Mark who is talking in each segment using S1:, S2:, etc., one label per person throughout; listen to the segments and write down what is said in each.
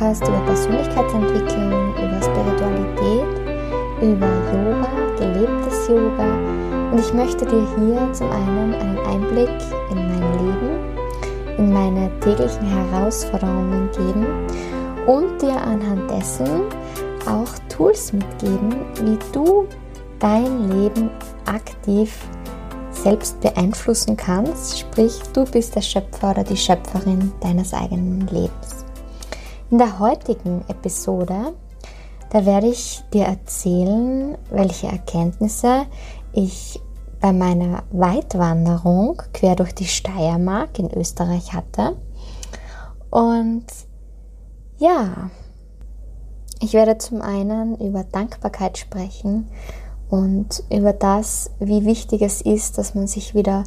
S1: Podcast über Persönlichkeitsentwicklung, über Spiritualität, über Yoga, gelebtes Yoga und ich möchte dir hier zum einen einen Einblick in mein Leben, in meine täglichen Herausforderungen geben und dir anhand dessen auch Tools mitgeben, wie du dein Leben aktiv selbst beeinflussen kannst, sprich du bist der Schöpfer oder die Schöpferin deines eigenen Lebens. In der heutigen Episode, da werde ich dir erzählen, welche Erkenntnisse ich bei meiner Weitwanderung quer durch die Steiermark in Österreich hatte. Und ja, ich werde zum einen über Dankbarkeit sprechen und über das, wie wichtig es ist, dass man sich wieder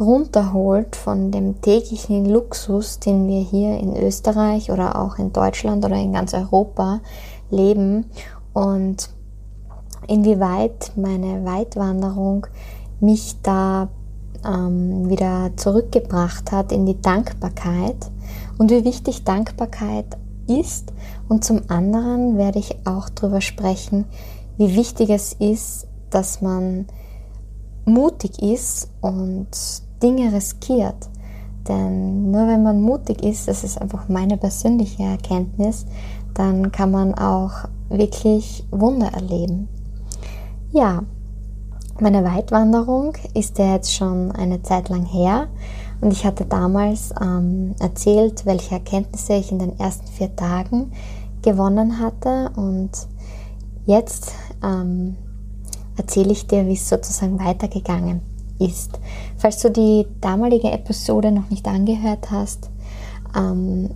S1: runterholt von dem täglichen Luxus, den wir hier in Österreich oder auch in Deutschland oder in ganz Europa leben und inwieweit meine Weitwanderung mich da ähm, wieder zurückgebracht hat in die Dankbarkeit und wie wichtig Dankbarkeit ist. Und zum anderen werde ich auch darüber sprechen, wie wichtig es ist, dass man mutig ist und Dinge riskiert. Denn nur wenn man mutig ist, das ist einfach meine persönliche Erkenntnis, dann kann man auch wirklich Wunder erleben. Ja, meine Weitwanderung ist ja jetzt schon eine Zeit lang her und ich hatte damals ähm, erzählt, welche Erkenntnisse ich in den ersten vier Tagen gewonnen hatte und jetzt ähm, erzähle ich dir, wie es sozusagen weitergegangen ist. Falls du die damalige Episode noch nicht angehört hast, ähm,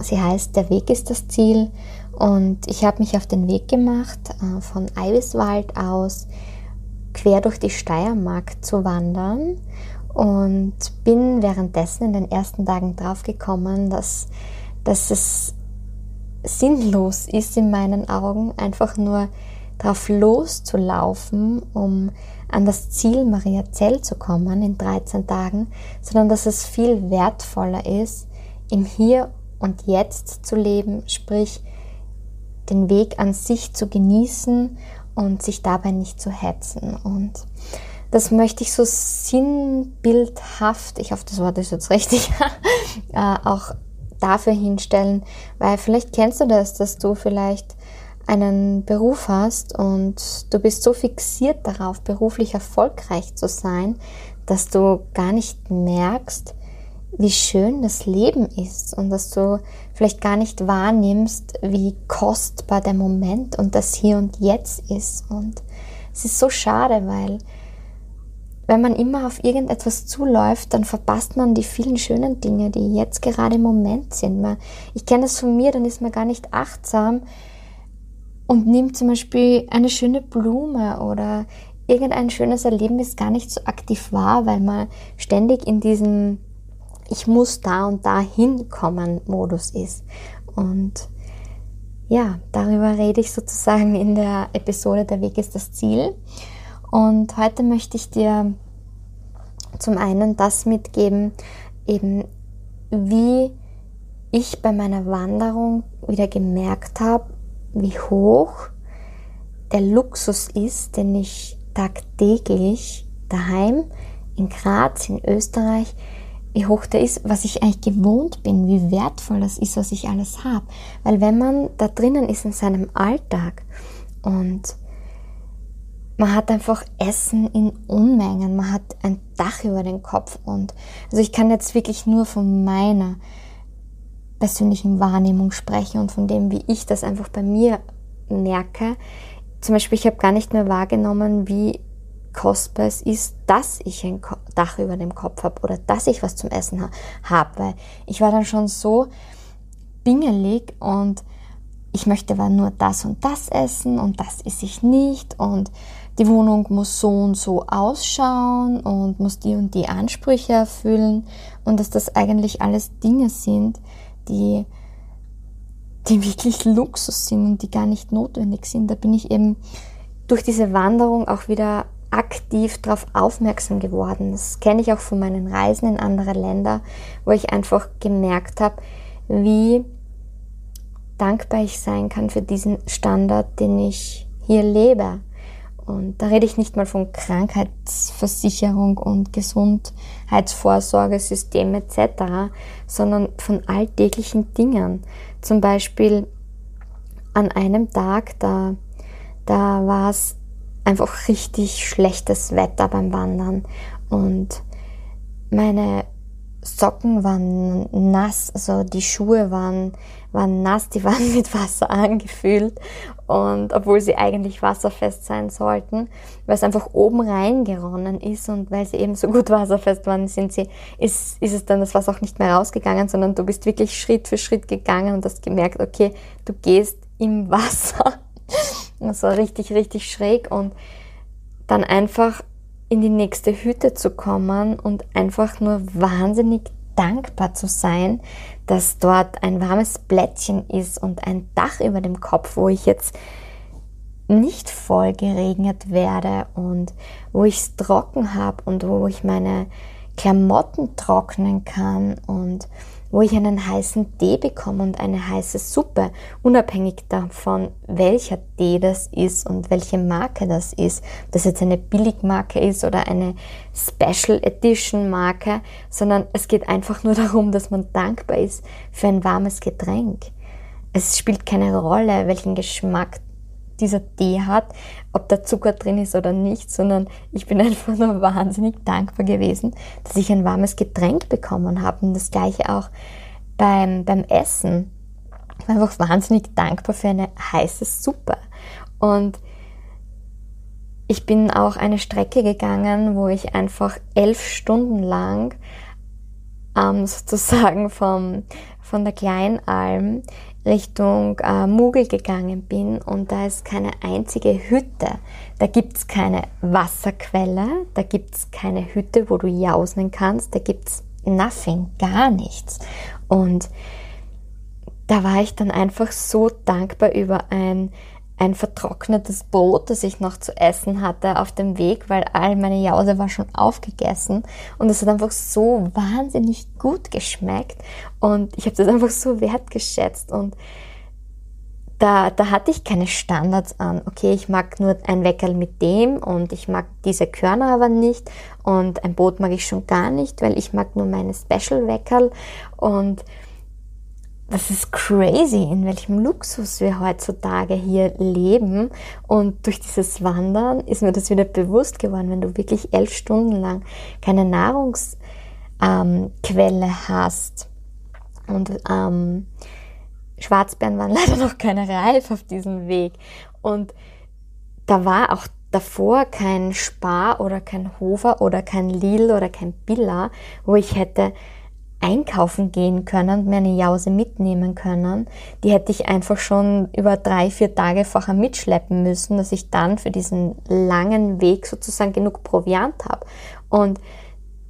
S1: sie heißt Der Weg ist das Ziel und ich habe mich auf den Weg gemacht, äh, von Eiviswald aus quer durch die Steiermark zu wandern und bin währenddessen in den ersten Tagen draufgekommen, dass, dass es sinnlos ist in meinen Augen, einfach nur drauf loszulaufen, um an das Ziel Mariazell zu kommen in 13 Tagen, sondern dass es viel wertvoller ist, im Hier und Jetzt zu leben, sprich den Weg an sich zu genießen und sich dabei nicht zu hetzen. Und das möchte ich so sinnbildhaft, ich hoffe, das Wort ist jetzt richtig, äh, auch dafür hinstellen, weil vielleicht kennst du das, dass du vielleicht einen Beruf hast und du bist so fixiert darauf, beruflich erfolgreich zu sein, dass du gar nicht merkst, wie schön das Leben ist und dass du vielleicht gar nicht wahrnimmst, wie kostbar der Moment und das Hier und Jetzt ist. Und es ist so schade, weil wenn man immer auf irgendetwas zuläuft, dann verpasst man die vielen schönen Dinge, die jetzt gerade im Moment sind. Ich kenne das von mir, dann ist man gar nicht achtsam und nimmt zum Beispiel eine schöne Blume oder irgendein schönes Erlebnis gar nicht so aktiv wahr, weil man ständig in diesem Ich muss da und da hinkommen Modus ist. Und ja, darüber rede ich sozusagen in der Episode Der Weg ist das Ziel. Und heute möchte ich dir zum einen das mitgeben, eben wie ich bei meiner Wanderung wieder gemerkt habe, wie hoch der Luxus ist, den ich tagtäglich daheim in Graz, in Österreich, wie hoch der ist, was ich eigentlich gewohnt bin, wie wertvoll das ist, was ich alles habe. Weil wenn man da drinnen ist in seinem Alltag und man hat einfach Essen in Unmengen, man hat ein Dach über den Kopf und also ich kann jetzt wirklich nur von meiner persönlichen Wahrnehmung sprechen und von dem, wie ich das einfach bei mir merke. Zum Beispiel, ich habe gar nicht mehr wahrgenommen, wie kostbar es ist, dass ich ein Dach über dem Kopf habe oder dass ich was zum Essen ha habe, weil ich war dann schon so bingelig und ich möchte aber nur das und das essen und das esse ich nicht und die Wohnung muss so und so ausschauen und muss die und die Ansprüche erfüllen und dass das eigentlich alles Dinge sind, die, die wirklich Luxus sind und die gar nicht notwendig sind. Da bin ich eben durch diese Wanderung auch wieder aktiv darauf aufmerksam geworden. Das kenne ich auch von meinen Reisen in andere Länder, wo ich einfach gemerkt habe, wie dankbar ich sein kann für diesen Standard, den ich hier lebe. Und da rede ich nicht mal von Krankheitsversicherung und Gesundheitsvorsorgesystem etc., sondern von alltäglichen Dingen. Zum Beispiel an einem Tag, da, da war es einfach richtig schlechtes Wetter beim Wandern und meine Socken waren nass, also die Schuhe waren, waren nass, die waren mit Wasser angefüllt und obwohl sie eigentlich wasserfest sein sollten, weil es einfach oben reingeronnen ist und weil sie eben so gut wasserfest waren, sind sie, ist, ist es dann das Wasser auch nicht mehr rausgegangen, sondern du bist wirklich Schritt für Schritt gegangen und hast gemerkt, okay, du gehst im Wasser. Das war richtig, richtig schräg und dann einfach in die nächste Hütte zu kommen und einfach nur wahnsinnig dankbar zu sein, dass dort ein warmes Blättchen ist und ein Dach über dem Kopf, wo ich jetzt nicht voll geregnet werde und wo ich es trocken habe und wo ich meine Klamotten trocknen kann und wo ich einen heißen Tee bekomme und eine heiße Suppe, unabhängig davon, welcher Tee das ist und welche Marke das ist, ob das jetzt eine Billigmarke ist oder eine Special Edition Marke, sondern es geht einfach nur darum, dass man dankbar ist für ein warmes Getränk. Es spielt keine Rolle, welchen Geschmack dieser Tee hat, ob da Zucker drin ist oder nicht, sondern ich bin einfach nur wahnsinnig dankbar gewesen, dass ich ein warmes Getränk bekommen habe. Und das gleiche auch beim, beim Essen. Ich war einfach wahnsinnig dankbar für eine heiße Suppe. Und ich bin auch eine Strecke gegangen, wo ich einfach elf Stunden lang ähm, sozusagen vom, von der Kleinalm Richtung äh, Mugel gegangen bin und da ist keine einzige Hütte. Da gibt's keine Wasserquelle, da gibt's keine Hütte, wo du jausen kannst, da gibt's nothing, gar nichts. Und da war ich dann einfach so dankbar über ein ein vertrocknetes Brot, das ich noch zu essen hatte auf dem Weg, weil all meine Jause war schon aufgegessen. Und es hat einfach so wahnsinnig gut geschmeckt. Und ich habe das einfach so wertgeschätzt. Und da, da hatte ich keine Standards an. Okay, ich mag nur ein Weckerl mit dem und ich mag diese Körner aber nicht. Und ein Brot mag ich schon gar nicht, weil ich mag nur meine Special Weckerl und das ist crazy, in welchem Luxus wir heutzutage hier leben. Und durch dieses Wandern ist mir das wieder bewusst geworden, wenn du wirklich elf Stunden lang keine Nahrungsquelle ähm, hast. Und ähm, Schwarzbeeren waren leider noch keine reif auf diesem Weg. Und da war auch davor kein Spar oder kein Hofer oder kein Lil oder kein Billa, wo ich hätte einkaufen gehen können, mir eine Jause mitnehmen können. Die hätte ich einfach schon über drei, vier Tage vorher mitschleppen müssen, dass ich dann für diesen langen Weg sozusagen genug Proviant habe. Und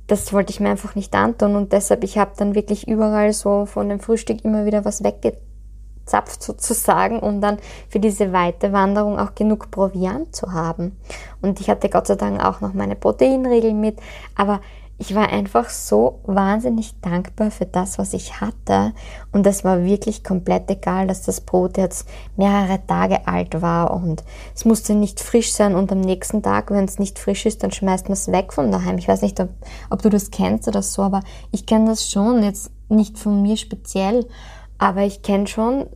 S1: das wollte ich mir einfach nicht antun und deshalb, ich habe dann wirklich überall so von dem Frühstück immer wieder was weggezapft sozusagen, um dann für diese weite Wanderung auch genug Proviant zu haben. Und ich hatte Gott sei Dank auch noch meine Proteinregel mit, aber ich war einfach so wahnsinnig dankbar für das, was ich hatte. Und es war wirklich komplett egal, dass das Brot jetzt mehrere Tage alt war und es musste nicht frisch sein. Und am nächsten Tag, wenn es nicht frisch ist, dann schmeißt man es weg von daheim. Ich weiß nicht, ob, ob du das kennst oder so, aber ich kenne das schon, jetzt nicht von mir speziell, aber ich kenne schon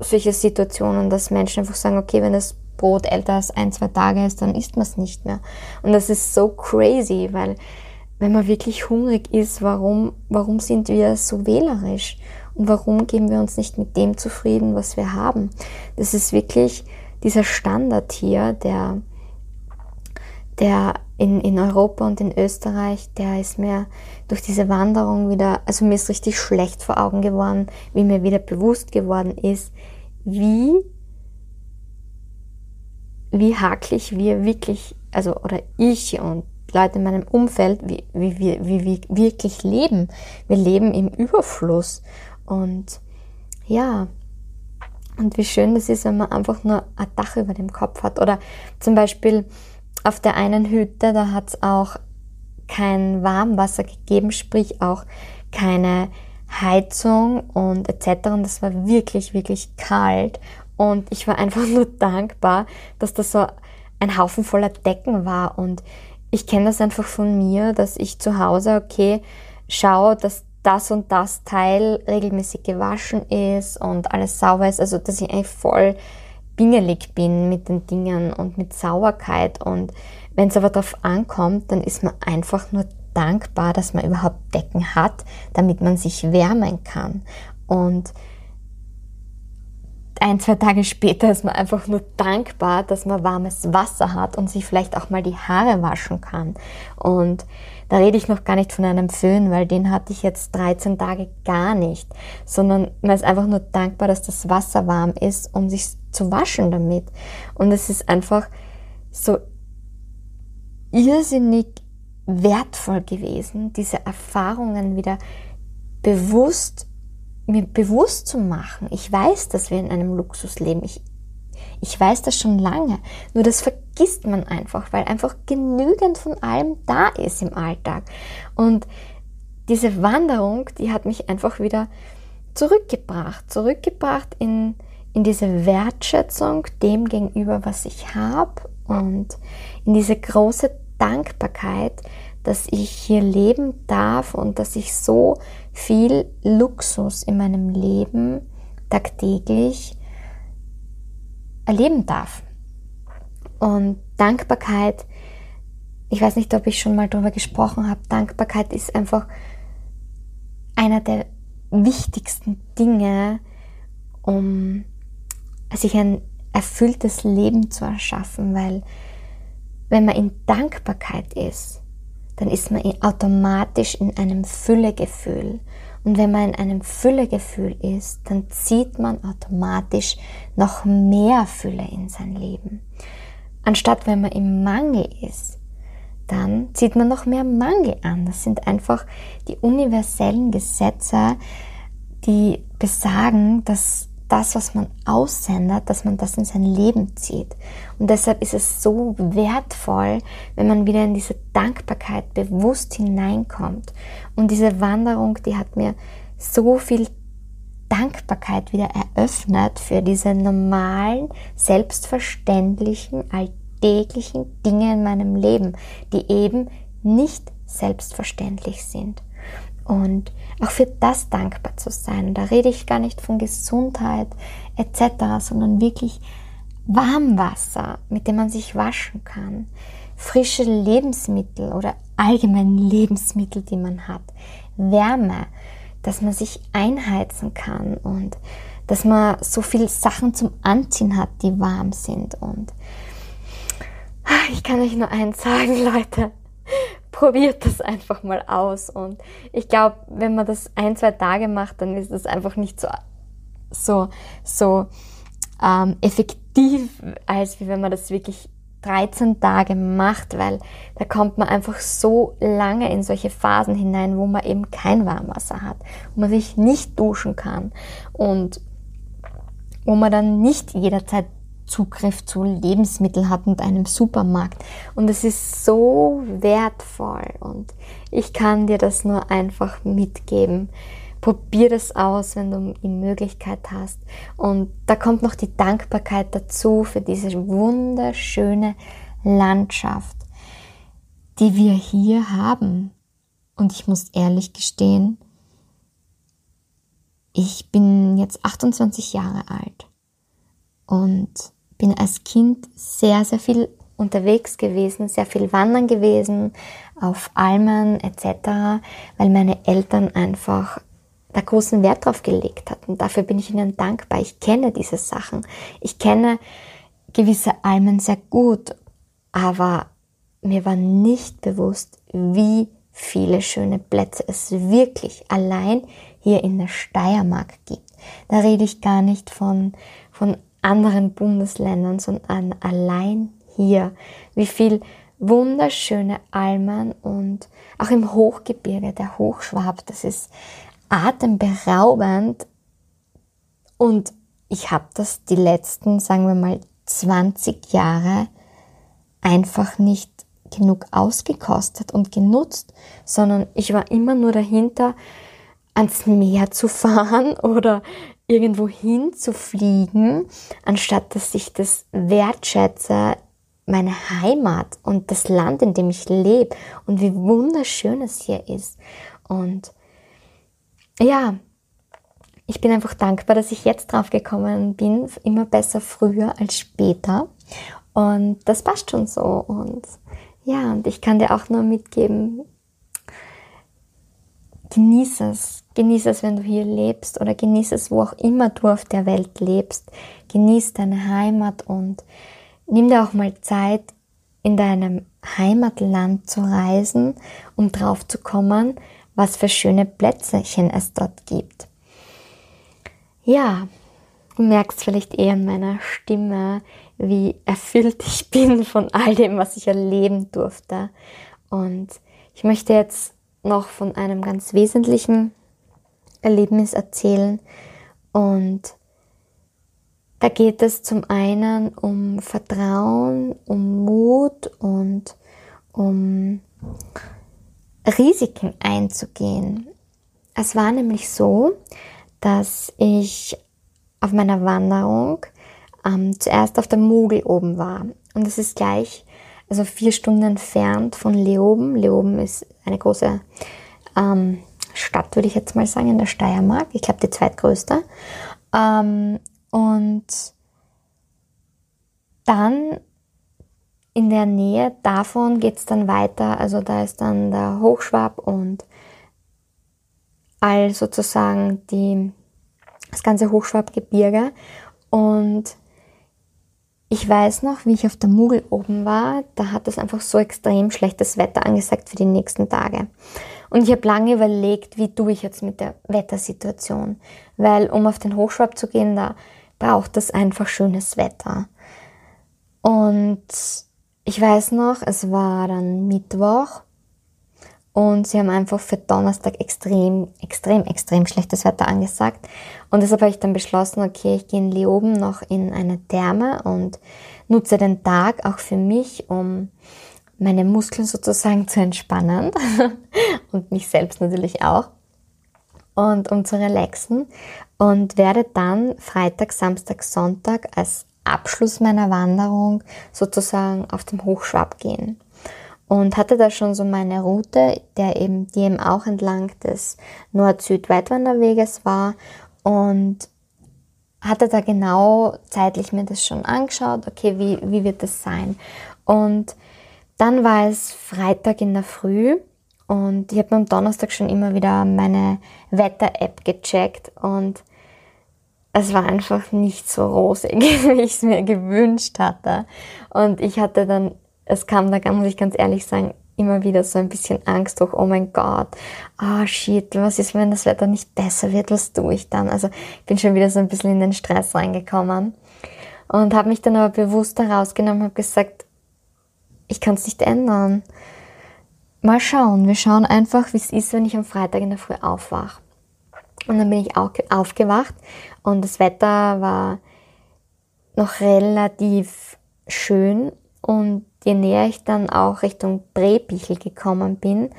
S1: solche Situationen, dass Menschen einfach sagen, okay, wenn das Brot älter als ein, zwei Tage ist, dann isst man es nicht mehr. Und das ist so crazy, weil wenn man wirklich hungrig ist, warum, warum sind wir so wählerisch? Und warum geben wir uns nicht mit dem zufrieden, was wir haben? Das ist wirklich dieser Standard hier, der, der in, in Europa und in Österreich, der ist mir durch diese Wanderung wieder, also mir ist richtig schlecht vor Augen geworden, wie mir wieder bewusst geworden ist, wie, wie haklich wir wirklich, also, oder ich und Leute in meinem Umfeld, wie, wie, wie, wie wir wirklich leben. Wir leben im Überfluss. Und ja, und wie schön das ist, wenn man einfach nur ein Dach über dem Kopf hat. Oder zum Beispiel auf der einen Hütte, da hat es auch kein Warmwasser gegeben, sprich auch keine Heizung und etc. Und das war wirklich, wirklich kalt. Und ich war einfach nur dankbar, dass das so ein Haufen voller Decken war. Und ich kenne das einfach von mir, dass ich zu Hause, okay, schaue, dass das und das Teil regelmäßig gewaschen ist und alles sauber ist. Also, dass ich eigentlich voll bingelig bin mit den Dingen und mit Sauberkeit. Und wenn es aber darauf ankommt, dann ist man einfach nur dankbar, dass man überhaupt Decken hat, damit man sich wärmen kann. Und ein, zwei Tage später ist man einfach nur dankbar, dass man warmes Wasser hat und sich vielleicht auch mal die Haare waschen kann. Und da rede ich noch gar nicht von einem Föhn, weil den hatte ich jetzt 13 Tage gar nicht, sondern man ist einfach nur dankbar, dass das Wasser warm ist, um sich zu waschen damit. Und es ist einfach so irrsinnig wertvoll gewesen, diese Erfahrungen wieder bewusst, mir bewusst zu machen. Ich weiß, dass wir in einem Luxus leben. Ich, ich weiß das schon lange. Nur das vergisst man einfach, weil einfach genügend von allem da ist im Alltag. Und diese Wanderung, die hat mich einfach wieder zurückgebracht, zurückgebracht in, in diese Wertschätzung dem gegenüber, was ich habe und in diese große Dankbarkeit, dass ich hier leben darf und dass ich so viel Luxus in meinem Leben tagtäglich erleben darf. Und Dankbarkeit, ich weiß nicht, ob ich schon mal darüber gesprochen habe, Dankbarkeit ist einfach einer der wichtigsten Dinge, um sich ein erfülltes Leben zu erschaffen, weil wenn man in Dankbarkeit ist, dann ist man automatisch in einem Füllegefühl. Und wenn man in einem Füllegefühl ist, dann zieht man automatisch noch mehr Fülle in sein Leben. Anstatt wenn man im Mangel ist, dann zieht man noch mehr Mangel an. Das sind einfach die universellen Gesetze, die besagen, dass das, was man aussendet, dass man das in sein Leben zieht. Und deshalb ist es so wertvoll, wenn man wieder in diese Dankbarkeit bewusst hineinkommt. Und diese Wanderung, die hat mir so viel Dankbarkeit wieder eröffnet für diese normalen, selbstverständlichen, alltäglichen Dinge in meinem Leben, die eben nicht selbstverständlich sind und auch für das dankbar zu sein. Da rede ich gar nicht von Gesundheit etc., sondern wirklich Warmwasser, mit dem man sich waschen kann, frische Lebensmittel oder allgemein Lebensmittel, die man hat, Wärme, dass man sich einheizen kann und dass man so viele Sachen zum Anziehen hat, die warm sind und ich kann euch nur eins sagen, Leute probiert das einfach mal aus. Und ich glaube, wenn man das ein, zwei Tage macht, dann ist das einfach nicht so, so, so ähm, effektiv, als wie wenn man das wirklich 13 Tage macht, weil da kommt man einfach so lange in solche Phasen hinein, wo man eben kein Warmwasser hat, wo man sich nicht duschen kann und wo man dann nicht jederzeit Zugriff zu Lebensmitteln hat und einem Supermarkt. Und es ist so wertvoll und ich kann dir das nur einfach mitgeben. Probier das aus, wenn du die Möglichkeit hast. Und da kommt noch die Dankbarkeit dazu für diese wunderschöne Landschaft, die wir hier haben. Und ich muss ehrlich gestehen, ich bin jetzt 28 Jahre alt und bin als Kind sehr, sehr viel unterwegs gewesen, sehr viel wandern gewesen, auf Almen etc., weil meine Eltern einfach da großen Wert drauf gelegt hatten. Dafür bin ich ihnen dankbar. Ich kenne diese Sachen. Ich kenne gewisse Almen sehr gut, aber mir war nicht bewusst, wie viele schöne Plätze es wirklich allein hier in der Steiermark gibt. Da rede ich gar nicht von, von anderen Bundesländern, sondern allein hier, wie viel wunderschöne Almen und auch im Hochgebirge, der Hochschwab, das ist atemberaubend. Und ich habe das die letzten, sagen wir mal, 20 Jahre einfach nicht genug ausgekostet und genutzt, sondern ich war immer nur dahinter, ans Meer zu fahren oder irgendwo hin zu fliegen, anstatt dass ich das wertschätze, meine Heimat und das Land, in dem ich lebe und wie wunderschön es hier ist. Und ja, ich bin einfach dankbar, dass ich jetzt drauf gekommen bin, immer besser früher als später. Und das passt schon so. Und ja, und ich kann dir auch nur mitgeben, genieß es. Genieß es, wenn du hier lebst oder genieß es, wo auch immer du auf der Welt lebst. Genieß deine Heimat und nimm dir auch mal Zeit, in deinem Heimatland zu reisen, um drauf zu kommen, was für schöne Plätzchen es dort gibt. Ja, du merkst vielleicht eher an meiner Stimme, wie erfüllt ich bin von all dem, was ich erleben durfte. Und ich möchte jetzt noch von einem ganz wesentlichen Erlebnis erzählen. Und da geht es zum einen um Vertrauen, um Mut und um Risiken einzugehen. Es war nämlich so, dass ich auf meiner Wanderung ähm, zuerst auf der Mugel oben war. Und es ist gleich, also vier Stunden entfernt von Leoben. Leoben ist eine große ähm, Stadt, würde ich jetzt mal sagen, in der Steiermark. Ich glaube, die zweitgrößte. Ähm, und dann in der Nähe davon geht es dann weiter. Also da ist dann der Hochschwab und all sozusagen die, das ganze Hochschwabgebirge. Und ich weiß noch, wie ich auf der Mugel oben war, da hat es einfach so extrem schlechtes Wetter angesagt für die nächsten Tage. Und ich habe lange überlegt, wie tue ich jetzt mit der Wettersituation. Weil um auf den Hochschwab zu gehen, da braucht es einfach schönes Wetter. Und ich weiß noch, es war dann Mittwoch und sie haben einfach für Donnerstag extrem, extrem, extrem schlechtes Wetter angesagt. Und deshalb habe ich dann beschlossen, okay, ich gehe in Leoben noch in eine Therme und nutze den Tag auch für mich, um meine Muskeln sozusagen zu entspannen. Und mich selbst natürlich auch. Und um zu relaxen. Und werde dann Freitag, Samstag, Sonntag als Abschluss meiner Wanderung sozusagen auf dem Hochschwab gehen und hatte da schon so meine Route, der eben, die eben auch entlang des Nord-Süd-Weitwanderweges war und hatte da genau zeitlich mir das schon angeschaut, okay, wie, wie wird das sein? Und dann war es Freitag in der Früh und ich habe am Donnerstag schon immer wieder meine Wetter-App gecheckt und es war einfach nicht so rosig, wie ich es mir gewünscht hatte. Und ich hatte dann es kam, da muss ich ganz ehrlich sagen, immer wieder so ein bisschen Angst durch, oh mein Gott, ah oh shit, was ist, wenn das Wetter nicht besser wird, was tue ich dann? Also ich bin schon wieder so ein bisschen in den Stress reingekommen und habe mich dann aber bewusst herausgenommen, habe gesagt, ich kann es nicht ändern. Mal schauen, wir schauen einfach, wie es ist, wenn ich am Freitag in der Früh aufwache. Und dann bin ich auch aufgewacht und das Wetter war noch relativ schön und je näher ich dann auch Richtung Brebichel gekommen bin,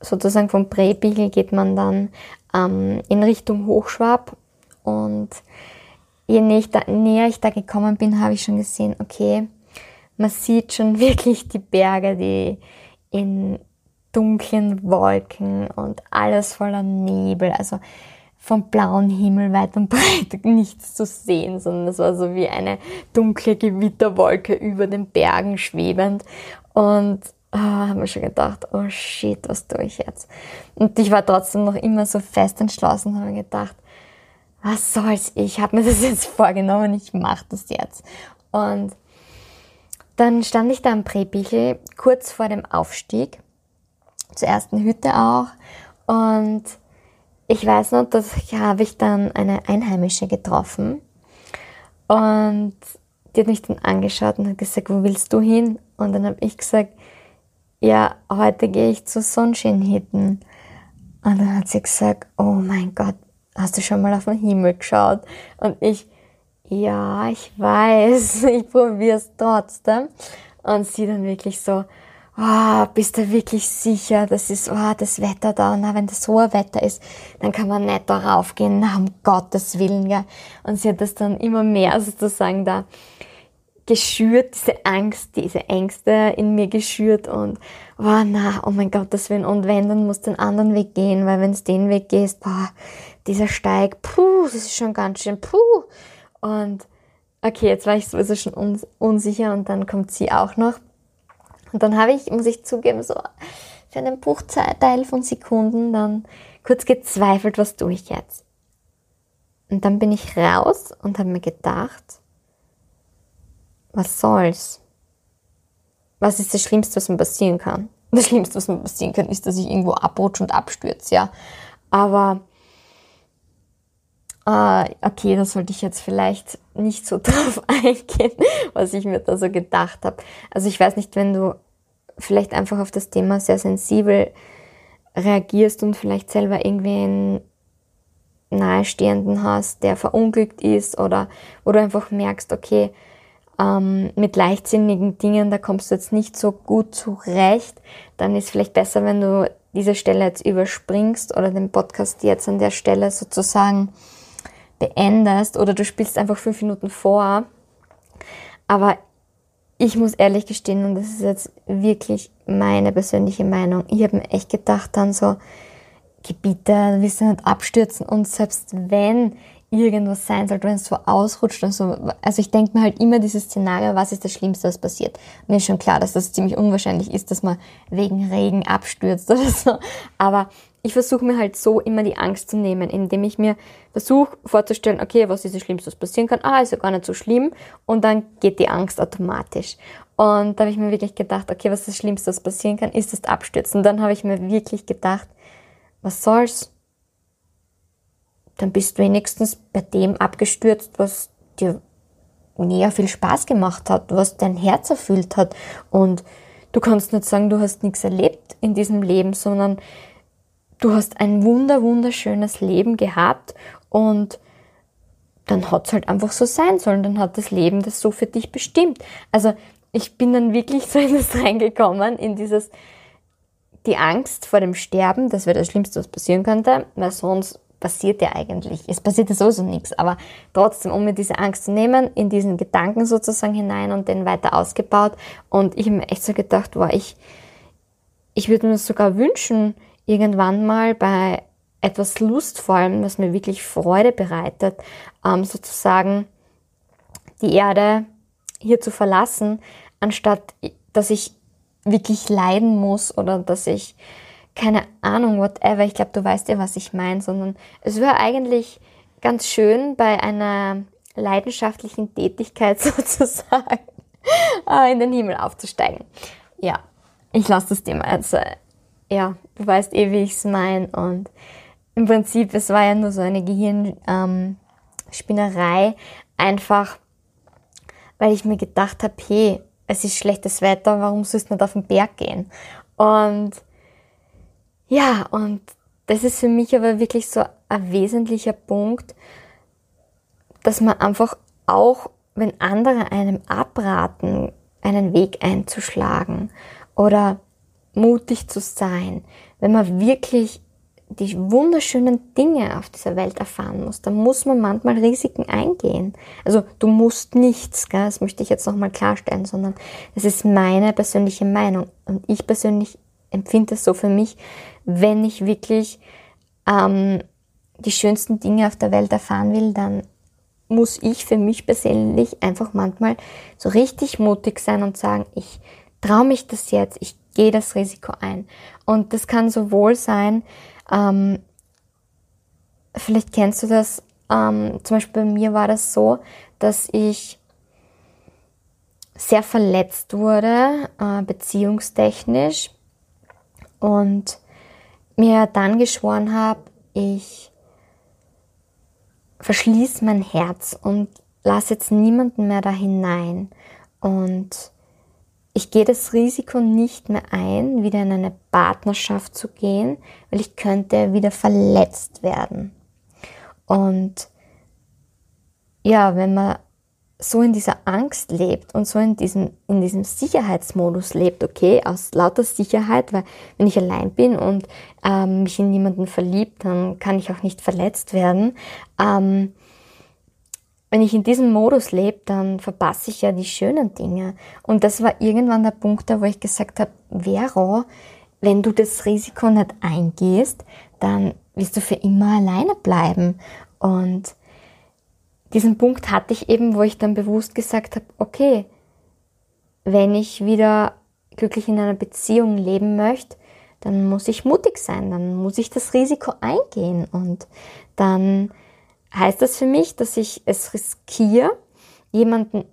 S1: sozusagen vom Brebichel geht man dann ähm, in Richtung Hochschwab. Und je näher ich, da, näher ich da gekommen bin, habe ich schon gesehen, okay, man sieht schon wirklich die Berge, die in dunklen Wolken und alles voller Nebel, also vom blauen Himmel weit und breit nichts zu sehen, sondern es war so wie eine dunkle Gewitterwolke über den Bergen schwebend. Und oh, haben wir schon gedacht, oh shit, was tue ich jetzt? Und ich war trotzdem noch immer so fest entschlossen, habe gedacht, was soll's, ich habe mir das jetzt vorgenommen, ich mache das jetzt. Und dann stand ich da am Präbichel, kurz vor dem Aufstieg, zur ersten Hütte auch, und ich weiß noch, dass habe ich dann eine Einheimische getroffen und die hat mich dann angeschaut und hat gesagt, wo willst du hin? Und dann habe ich gesagt, ja, heute gehe ich zu Sonnenscheinhitten. Und dann hat sie gesagt, oh mein Gott, hast du schon mal auf den Himmel geschaut? Und ich, ja, ich weiß, ich probiere es trotzdem. Und sie dann wirklich so, oh, bist du wirklich sicher, das ist oh, das Wetter da, na, wenn das ein Wetter ist, dann kann man nicht darauf gehen, na, um Gottes Willen, ja. Und sie hat das dann immer mehr sozusagen da geschürt, diese Angst, diese Ängste in mir geschürt und, oh, na, oh mein Gott, das Willen, und wenn, dann muss den anderen Weg gehen, weil wenn es den Weg gehst, boah, dieser Steig, puh, das ist schon ganz schön, puh. Und, okay, jetzt war ich sowieso schon unsicher und dann kommt sie auch noch und dann habe ich, muss ich zugeben, so für einen Bruchteil von Sekunden dann kurz gezweifelt, was tue ich jetzt? Und dann bin ich raus und habe mir gedacht, was soll's? Was ist das Schlimmste, was mir passieren kann? Das Schlimmste, was mir passieren kann, ist, dass ich irgendwo abrutsche und abstürze, ja. Aber äh, okay, da sollte ich jetzt vielleicht nicht so drauf eingehen, was ich mir da so gedacht habe. Also ich weiß nicht, wenn du vielleicht einfach auf das Thema sehr sensibel reagierst und vielleicht selber irgendwie einen Nahestehenden hast, der verunglückt ist oder wo du einfach merkst, okay, ähm, mit leichtsinnigen Dingen, da kommst du jetzt nicht so gut zurecht, dann ist vielleicht besser, wenn du diese Stelle jetzt überspringst oder den Podcast jetzt an der Stelle sozusagen beendest oder du spielst einfach fünf Minuten vor. Aber ich muss ehrlich gestehen, und das ist jetzt wirklich meine persönliche Meinung, ich habe mir echt gedacht dann so, Gebiete, willst du nicht abstürzen und selbst wenn irgendwas sein sollte, wenn es so ausrutscht und so, also ich denke mir halt immer dieses Szenario, was ist das Schlimmste, was passiert. Mir ist schon klar, dass das ziemlich unwahrscheinlich ist, dass man wegen Regen abstürzt oder so, aber ich versuche mir halt so immer die Angst zu nehmen, indem ich mir versuche vorzustellen, okay, was ist das Schlimmste, was passieren kann? Ah, ist ja gar nicht so schlimm. Und dann geht die Angst automatisch. Und da habe ich mir wirklich gedacht, okay, was ist das Schlimmste, was passieren kann, ist das Abstürzen. Und dann habe ich mir wirklich gedacht, was soll's? Dann bist du wenigstens bei dem abgestürzt, was dir näher viel Spaß gemacht hat, was dein Herz erfüllt hat. Und du kannst nicht sagen, du hast nichts erlebt in diesem Leben, sondern du hast ein wunder, wunderschönes Leben gehabt und dann hat es halt einfach so sein sollen. Dann hat das Leben das so für dich bestimmt. Also ich bin dann wirklich so in das reingekommen, in dieses, die Angst vor dem Sterben, das wäre das Schlimmste, was passieren könnte, weil sonst passiert ja eigentlich, es passiert ja sowieso nichts, aber trotzdem, um mir diese Angst zu nehmen, in diesen Gedanken sozusagen hinein und den weiter ausgebaut und ich habe mir echt so gedacht, wow, ich, ich würde mir sogar wünschen, irgendwann mal bei etwas Lustvollem, was mir wirklich Freude bereitet, ähm, sozusagen die Erde hier zu verlassen, anstatt dass ich wirklich leiden muss oder dass ich keine Ahnung, whatever, ich glaube, du weißt ja, was ich meine, sondern es wäre eigentlich ganz schön bei einer leidenschaftlichen Tätigkeit sozusagen äh, in den Himmel aufzusteigen. Ja, ich lasse das Thema jetzt äh, ja, du weißt eh, wie ich es meine. Und im Prinzip, es war ja nur so eine Gehirnspinnerei, ähm, einfach weil ich mir gedacht habe, hey, es ist schlechtes Wetter, warum sollst du nicht auf den Berg gehen? Und ja, und das ist für mich aber wirklich so ein wesentlicher Punkt, dass man einfach auch, wenn andere einem abraten, einen Weg einzuschlagen oder mutig zu sein, wenn man wirklich die wunderschönen Dinge auf dieser Welt erfahren muss, dann muss man manchmal Risiken eingehen. Also du musst nichts, gell? das möchte ich jetzt nochmal klarstellen, sondern es ist meine persönliche Meinung. Und ich persönlich empfinde es so für mich, wenn ich wirklich ähm, die schönsten Dinge auf der Welt erfahren will, dann muss ich für mich persönlich einfach manchmal so richtig mutig sein und sagen, ich traue mich das jetzt, ich gehe das Risiko ein. Und das kann sowohl sein, ähm, vielleicht kennst du das, ähm, zum Beispiel bei mir war das so, dass ich sehr verletzt wurde, äh, beziehungstechnisch, und mir dann geschworen habe, ich verschließe mein Herz und lasse jetzt niemanden mehr da hinein. Und ich gehe das Risiko nicht mehr ein, wieder in eine Partnerschaft zu gehen, weil ich könnte wieder verletzt werden. Und ja, wenn man so in dieser Angst lebt und so in diesem, in diesem Sicherheitsmodus lebt, okay, aus lauter Sicherheit, weil wenn ich allein bin und ähm, mich in jemanden verliebt, dann kann ich auch nicht verletzt werden. Ähm, wenn ich in diesem Modus lebe, dann verpasse ich ja die schönen Dinge. Und das war irgendwann der Punkt, da wo ich gesagt habe, Vero, wenn du das Risiko nicht eingehst, dann wirst du für immer alleine bleiben. Und diesen Punkt hatte ich eben, wo ich dann bewusst gesagt habe, okay, wenn ich wieder glücklich in einer Beziehung leben möchte, dann muss ich mutig sein, dann muss ich das Risiko eingehen und dann heißt das für mich, dass ich es riskiere, jemanden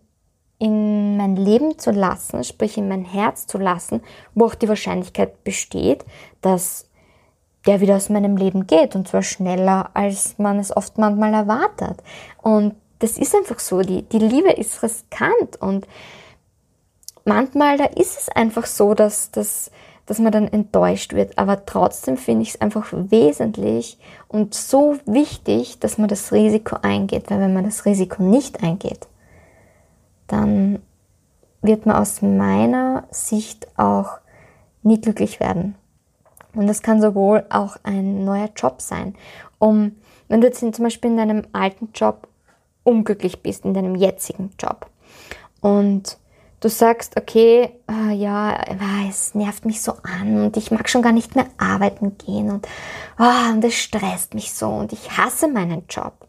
S1: in mein Leben zu lassen, sprich in mein Herz zu lassen, wo auch die Wahrscheinlichkeit besteht, dass der wieder aus meinem Leben geht und zwar schneller, als man es oft manchmal erwartet. Und das ist einfach so, die, die Liebe ist riskant und manchmal da ist es einfach so, dass, dass, dass man dann enttäuscht wird, aber trotzdem finde ich es einfach wesentlich und so wichtig, dass man das Risiko eingeht, weil wenn man das Risiko nicht eingeht, dann wird man aus meiner Sicht auch nie glücklich werden. Und das kann sowohl auch ein neuer Job sein. Um, wenn du jetzt zum Beispiel in deinem alten Job unglücklich bist, in deinem jetzigen Job und du sagst, okay, äh, ja, es nervt mich so an und ich mag schon gar nicht mehr arbeiten gehen und, oh, und es stresst mich so und ich hasse meinen Job.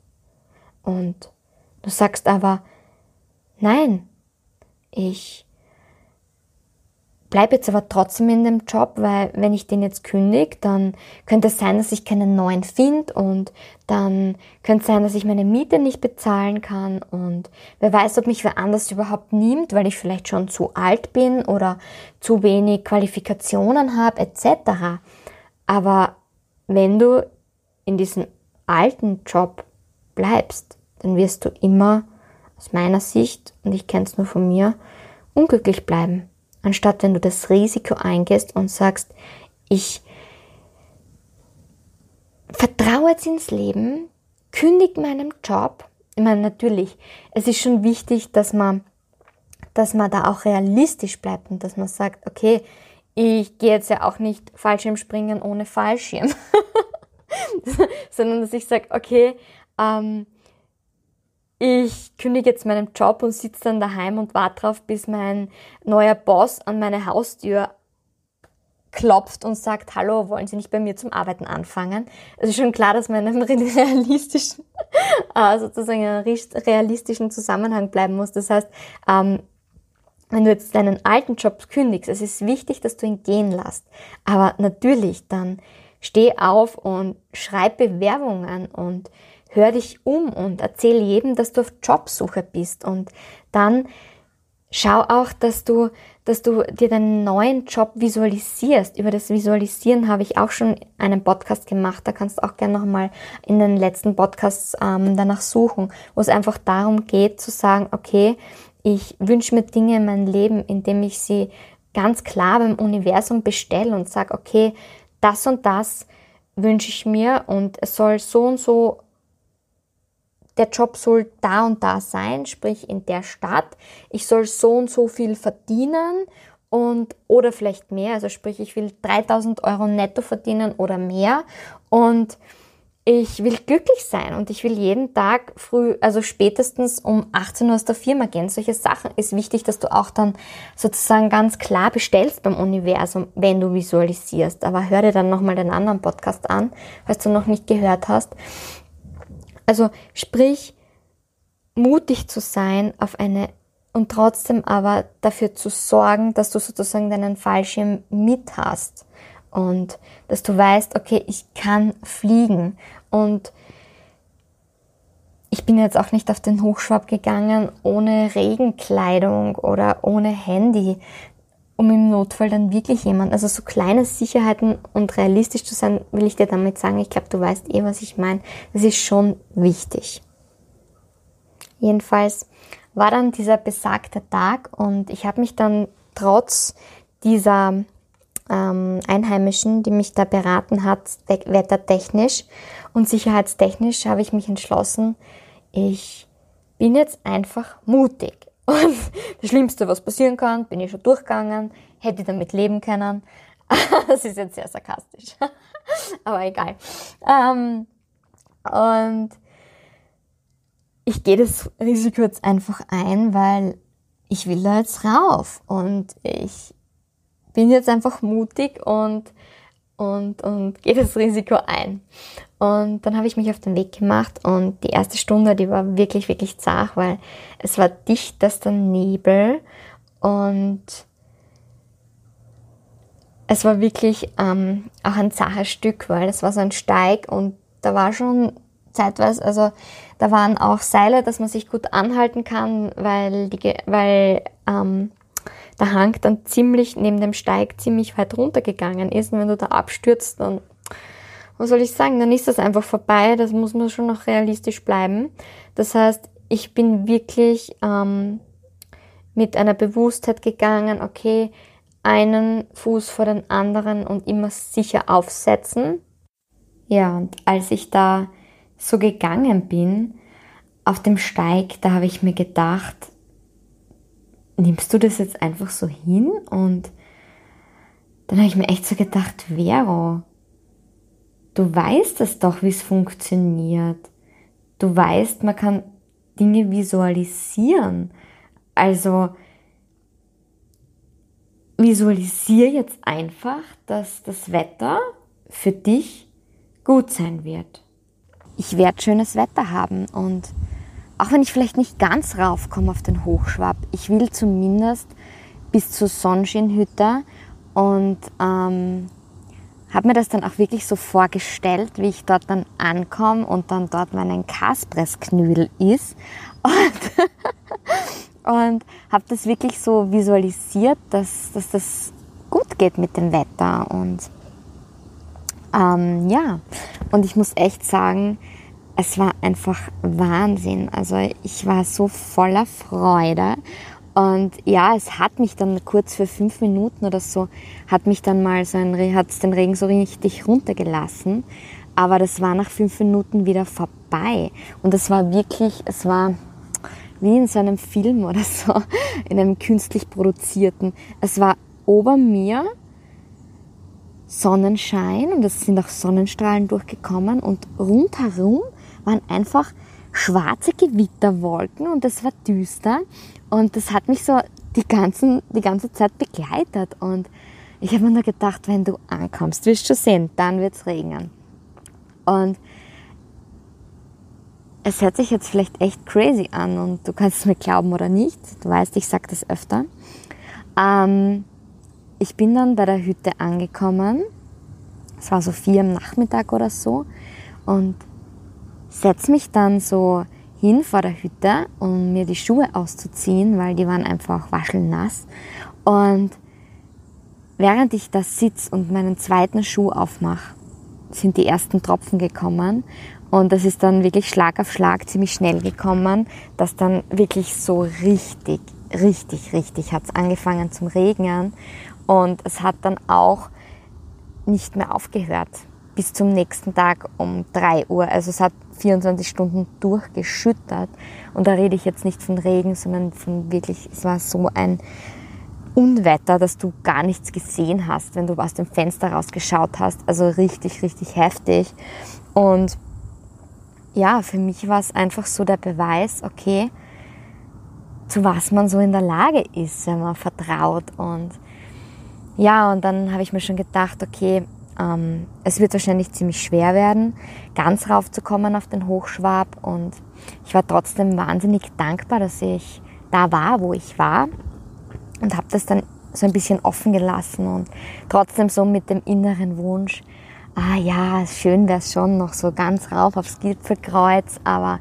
S1: Und du sagst aber, nein, ich bleibe jetzt aber trotzdem in dem Job, weil wenn ich den jetzt kündige, dann könnte es sein, dass ich keinen neuen finde und dann könnte es sein, dass ich meine Miete nicht bezahlen kann und wer weiß, ob mich wer anders überhaupt nimmt, weil ich vielleicht schon zu alt bin oder zu wenig Qualifikationen habe etc. Aber wenn du in diesem alten Job bleibst, dann wirst du immer aus meiner Sicht, und ich kenne es nur von mir, unglücklich bleiben anstatt wenn du das Risiko eingehst und sagst, ich vertraue jetzt ins Leben, kündige meinen Job. Ich meine, natürlich, es ist schon wichtig, dass man, dass man da auch realistisch bleibt und dass man sagt, okay, ich gehe jetzt ja auch nicht Fallschirmspringen ohne Fallschirm, sondern dass ich sage, okay, ähm, ich kündige jetzt meinen Job und sitze dann daheim und warte drauf, bis mein neuer Boss an meine Haustür klopft und sagt, hallo, wollen Sie nicht bei mir zum Arbeiten anfangen? Es ist schon klar, dass man in einem realistischen, äh, sozusagen realistischen Zusammenhang bleiben muss. Das heißt, ähm, wenn du jetzt deinen alten Job kündigst, es ist wichtig, dass du ihn gehen lässt. Aber natürlich, dann steh auf und schreib Bewerbungen und hör dich um und erzähl jedem, dass du auf Jobsuche bist und dann schau auch, dass du, dass du dir deinen neuen Job visualisierst. Über das Visualisieren habe ich auch schon einen Podcast gemacht. Da kannst du auch gerne nochmal in den letzten Podcasts ähm, danach suchen, wo es einfach darum geht zu sagen, okay, ich wünsche mir Dinge in meinem Leben, indem ich sie ganz klar beim Universum bestelle und sage, okay, das und das wünsche ich mir und es soll so und so der Job soll da und da sein, sprich in der Stadt. Ich soll so und so viel verdienen und oder vielleicht mehr, also sprich ich will 3000 Euro netto verdienen oder mehr und ich will glücklich sein und ich will jeden Tag früh, also spätestens um 18 Uhr aus der Firma gehen. Solche Sachen ist wichtig, dass du auch dann sozusagen ganz klar bestellst beim Universum, wenn du visualisierst. Aber hör dir dann nochmal den anderen Podcast an, falls du noch nicht gehört hast. Also sprich, mutig zu sein auf eine und trotzdem aber dafür zu sorgen, dass du sozusagen deinen Fallschirm mit hast und dass du weißt, okay, ich kann fliegen. Und ich bin jetzt auch nicht auf den Hochschwab gegangen ohne Regenkleidung oder ohne Handy um im Notfall dann wirklich jemand, also so kleine Sicherheiten und realistisch zu sein, will ich dir damit sagen, ich glaube, du weißt eh, was ich meine. Das ist schon wichtig. Jedenfalls war dann dieser besagte Tag und ich habe mich dann trotz dieser ähm, Einheimischen, die mich da beraten hat, wettertechnisch und sicherheitstechnisch, habe ich mich entschlossen, ich bin jetzt einfach mutig. Und das Schlimmste, was passieren kann, bin ich schon durchgegangen, hätte ich damit leben können. das ist jetzt sehr sarkastisch. Aber egal. Ähm, und ich gehe das Risiko jetzt einfach ein, weil ich will da jetzt rauf. Und ich bin jetzt einfach mutig und, und, und gehe das Risiko ein. Und dann habe ich mich auf den Weg gemacht und die erste Stunde, die war wirklich, wirklich zart, weil es war dichtester Nebel und es war wirklich ähm, auch ein zaches Stück, weil es war so ein Steig und da war schon zeitweise, also da waren auch Seile, dass man sich gut anhalten kann, weil, die, weil ähm, der Hang dann ziemlich neben dem Steig ziemlich weit runtergegangen ist. Und wenn du da abstürzt, dann, was soll ich sagen, dann ist das einfach vorbei. Das muss man schon noch realistisch bleiben. Das heißt, ich bin wirklich ähm, mit einer Bewusstheit gegangen, okay, einen Fuß vor den anderen und immer sicher aufsetzen. Ja, und als ich da so gegangen bin, auf dem Steig, da habe ich mir gedacht, nimmst du das jetzt einfach so hin? Und dann habe ich mir echt so gedacht, Vero, du weißt es doch, wie es funktioniert. Du weißt, man kann Dinge visualisieren. Also visualisiere jetzt einfach, dass das Wetter für dich gut sein wird. Ich werde schönes Wetter haben und auch wenn ich vielleicht nicht ganz raufkomme auf den Hochschwab, ich will zumindest bis zur Sonnenschinhütte und ähm, habe mir das dann auch wirklich so vorgestellt, wie ich dort dann ankomme und dann dort meinen Kaspressknödel ist und, und habe das wirklich so visualisiert, dass, dass das gut geht mit dem Wetter und ähm, ja, und ich muss echt sagen, es war einfach Wahnsinn. Also ich war so voller Freude. Und ja, es hat mich dann kurz für fünf Minuten oder so, hat mich dann mal so ein, hat den Regen so richtig runtergelassen. Aber das war nach fünf Minuten wieder vorbei. Und es war wirklich, es war wie in so einem Film oder so, in einem künstlich produzierten. Es war ober mir Sonnenschein und es sind auch Sonnenstrahlen durchgekommen und rundherum waren einfach schwarze Gewitterwolken und es war düster und das hat mich so die, ganzen, die ganze Zeit begleitet und ich habe mir nur gedacht, wenn du ankommst, wirst du sehen, dann wird es regnen. Und es hört sich jetzt vielleicht echt crazy an und du kannst es mir glauben oder nicht. Du weißt, ich sage das öfter. Ähm, ich bin dann bei der Hütte angekommen. Es war so vier am Nachmittag oder so. Und setze mich dann so hin vor der Hütte, um mir die Schuhe auszuziehen, weil die waren einfach waschelnass. Und während ich da sitze und meinen zweiten Schuh aufmache, sind die ersten Tropfen gekommen. Und das ist dann wirklich Schlag auf Schlag ziemlich schnell gekommen, dass dann wirklich so richtig, richtig, richtig hat es angefangen zum Regnen. Und es hat dann auch nicht mehr aufgehört bis zum nächsten Tag um 3 Uhr. Also es hat 24 Stunden durchgeschüttet. Und da rede ich jetzt nicht von Regen, sondern von wirklich, es war so ein Unwetter, dass du gar nichts gesehen hast, wenn du aus dem Fenster rausgeschaut hast. Also richtig, richtig heftig. Und ja, für mich war es einfach so der Beweis, okay, zu was man so in der Lage ist, wenn man vertraut. Und ja, und dann habe ich mir schon gedacht, okay, ähm, es wird wahrscheinlich ziemlich schwer werden, ganz raufzukommen auf den Hochschwab. Und ich war trotzdem wahnsinnig dankbar, dass ich da war, wo ich war. Und habe das dann so ein bisschen offen gelassen und trotzdem so mit dem inneren Wunsch, ah ja, schön wäre es schon noch so ganz rauf aufs Gipfelkreuz, aber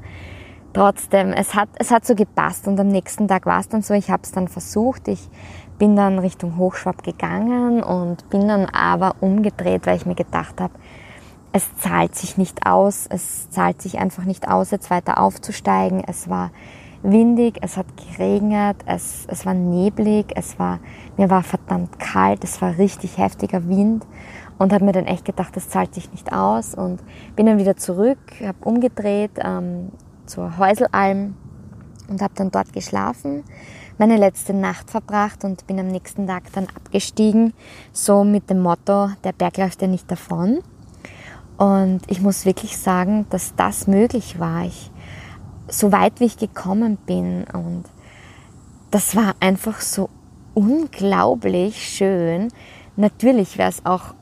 S1: trotzdem, es hat, es hat so gepasst und am nächsten Tag war es dann so, ich habe es dann versucht, ich bin dann Richtung Hochschwab gegangen und bin dann aber umgedreht, weil ich mir gedacht habe, es zahlt sich nicht aus, es zahlt sich einfach nicht aus, jetzt weiter aufzusteigen. Es war windig, es hat geregnet, es, es war neblig, es war, mir war verdammt kalt, es war richtig heftiger Wind und habe mir dann echt gedacht, das zahlt sich nicht aus und bin dann wieder zurück, habe umgedreht ähm, zur Häuselalm und habe dann dort geschlafen, meine letzte Nacht verbracht und bin am nächsten Tag dann abgestiegen, so mit dem Motto, der Berg läuft ja nicht davon. Und ich muss wirklich sagen, dass das möglich war. Ich, so weit wie ich gekommen bin und das war einfach so unglaublich schön. Natürlich wäre es auch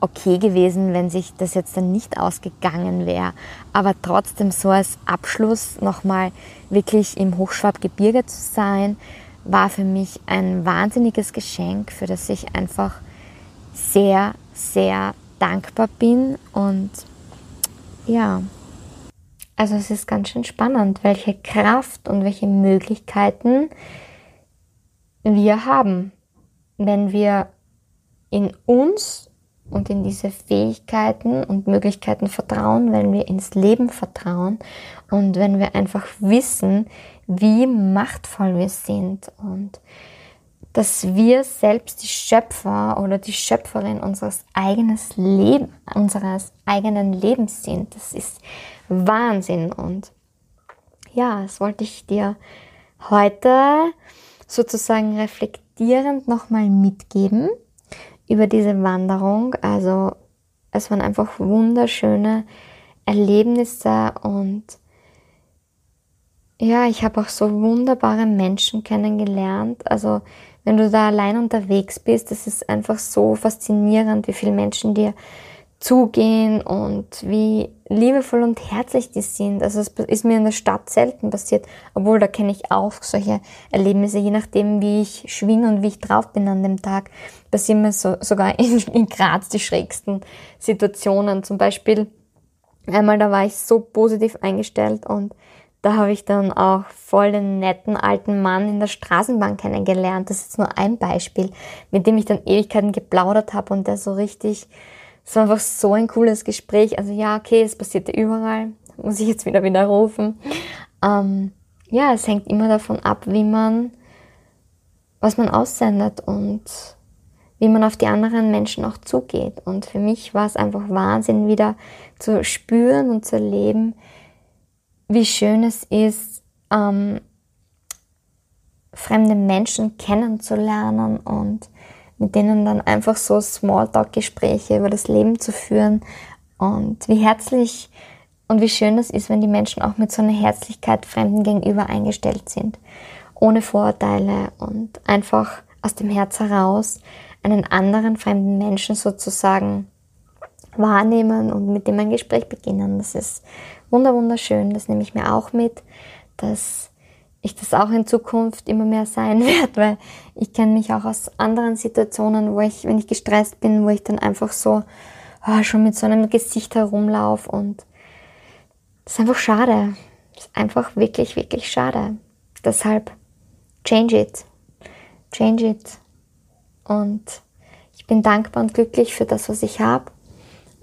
S1: okay gewesen, wenn sich das jetzt dann nicht ausgegangen wäre. Aber trotzdem so als Abschluss nochmal wirklich im Hochschwabgebirge zu sein, war für mich ein wahnsinniges Geschenk, für das ich einfach sehr, sehr dankbar bin. Und ja, also es ist ganz schön spannend, welche Kraft und welche Möglichkeiten wir haben, wenn wir in uns und in diese Fähigkeiten und Möglichkeiten vertrauen, wenn wir ins Leben vertrauen und wenn wir einfach wissen, wie machtvoll wir sind und dass wir selbst die Schöpfer oder die Schöpferin unseres eigenen Lebens, unseres eigenen Lebens sind. Das ist Wahnsinn und ja, das wollte ich dir heute sozusagen reflektierend nochmal mitgeben über diese Wanderung. Also es waren einfach wunderschöne Erlebnisse und ja, ich habe auch so wunderbare Menschen kennengelernt. Also wenn du da allein unterwegs bist, das ist einfach so faszinierend, wie viele Menschen dir zugehen und wie liebevoll und herzlich die sind. Also es ist mir in der Stadt selten passiert, obwohl da kenne ich auch solche Erlebnisse, je nachdem wie ich schwinge und wie ich drauf bin an dem Tag, passieren mir so, sogar in, in Graz die schrägsten Situationen. Zum Beispiel einmal, da war ich so positiv eingestellt und da habe ich dann auch voll den netten alten Mann in der Straßenbahn kennengelernt. Das ist nur ein Beispiel, mit dem ich dann Ewigkeiten geplaudert habe und der so richtig es war einfach so ein cooles Gespräch. Also ja, okay, es passierte überall. Muss ich jetzt wieder widerrufen. Ähm, ja, es hängt immer davon ab, wie man, was man aussendet und wie man auf die anderen Menschen auch zugeht. Und für mich war es einfach Wahnsinn, wieder zu spüren und zu erleben, wie schön es ist, ähm, fremde Menschen kennenzulernen und mit denen dann einfach so Smalltalk-Gespräche über das Leben zu führen. Und wie herzlich und wie schön es ist, wenn die Menschen auch mit so einer Herzlichkeit Fremden gegenüber eingestellt sind, ohne Vorurteile und einfach aus dem Herz heraus einen anderen fremden Menschen sozusagen wahrnehmen und mit dem ein Gespräch beginnen. Das ist wunderschön, das nehme ich mir auch mit, dass ich das auch in Zukunft immer mehr sein werde, weil ich kenne mich auch aus anderen Situationen, wo ich, wenn ich gestresst bin, wo ich dann einfach so oh, schon mit so einem Gesicht herumlaufe und das ist einfach schade. Das ist einfach wirklich, wirklich schade. Deshalb change it. Change it. Und ich bin dankbar und glücklich für das, was ich habe.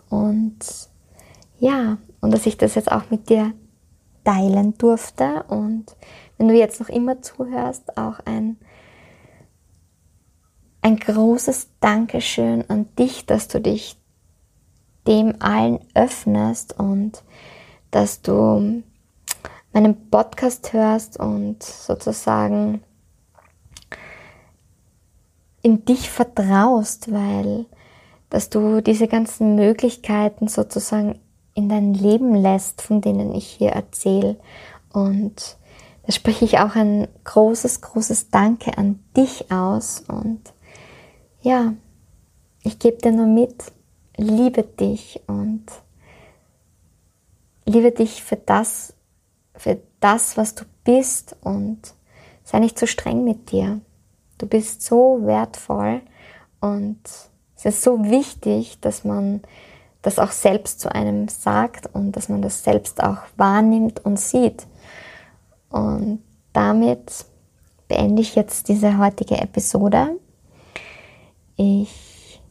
S1: Und ja, und dass ich das jetzt auch mit dir teilen durfte und wenn du jetzt noch immer zuhörst, auch ein, ein großes Dankeschön an dich, dass du dich dem allen öffnest und dass du meinen Podcast hörst und sozusagen in dich vertraust, weil dass du diese ganzen Möglichkeiten sozusagen in dein Leben lässt, von denen ich hier erzähle. Und da spreche ich auch ein großes, großes Danke an dich aus und ja, ich gebe dir nur mit, liebe dich und liebe dich für das, für das, was du bist und sei nicht zu streng mit dir. Du bist so wertvoll und es ist so wichtig, dass man das auch selbst zu einem sagt und dass man das selbst auch wahrnimmt und sieht. Und damit beende ich jetzt diese heutige Episode. Ich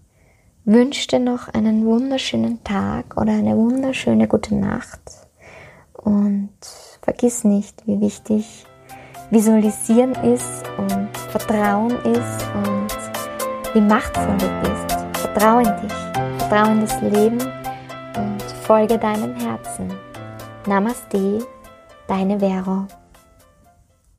S1: wünsche dir noch einen wunderschönen Tag oder eine wunderschöne gute Nacht. Und vergiss nicht, wie wichtig Visualisieren ist und Vertrauen ist und wie machtvoll du bist. Vertrau in dich, vertrau in das Leben und folge deinem Herzen. Namaste, deine Vero.